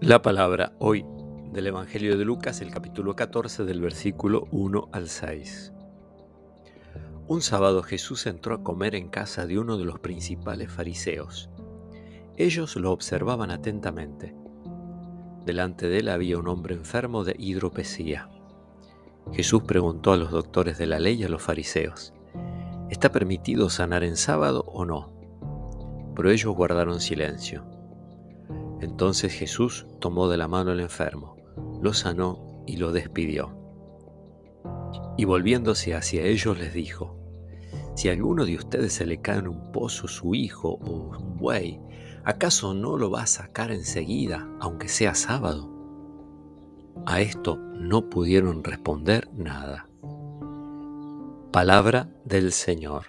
La palabra hoy del Evangelio de Lucas, el capítulo 14 del versículo 1 al 6. Un sábado Jesús entró a comer en casa de uno de los principales fariseos. Ellos lo observaban atentamente. Delante de él había un hombre enfermo de hidropesía. Jesús preguntó a los doctores de la ley y a los fariseos, ¿está permitido sanar en sábado o no? Pero ellos guardaron silencio. Entonces Jesús tomó de la mano al enfermo, lo sanó y lo despidió. Y volviéndose hacia ellos les dijo, Si a alguno de ustedes se le cae en un pozo su hijo o un buey, ¿acaso no lo va a sacar enseguida, aunque sea sábado? A esto no pudieron responder nada. Palabra del Señor.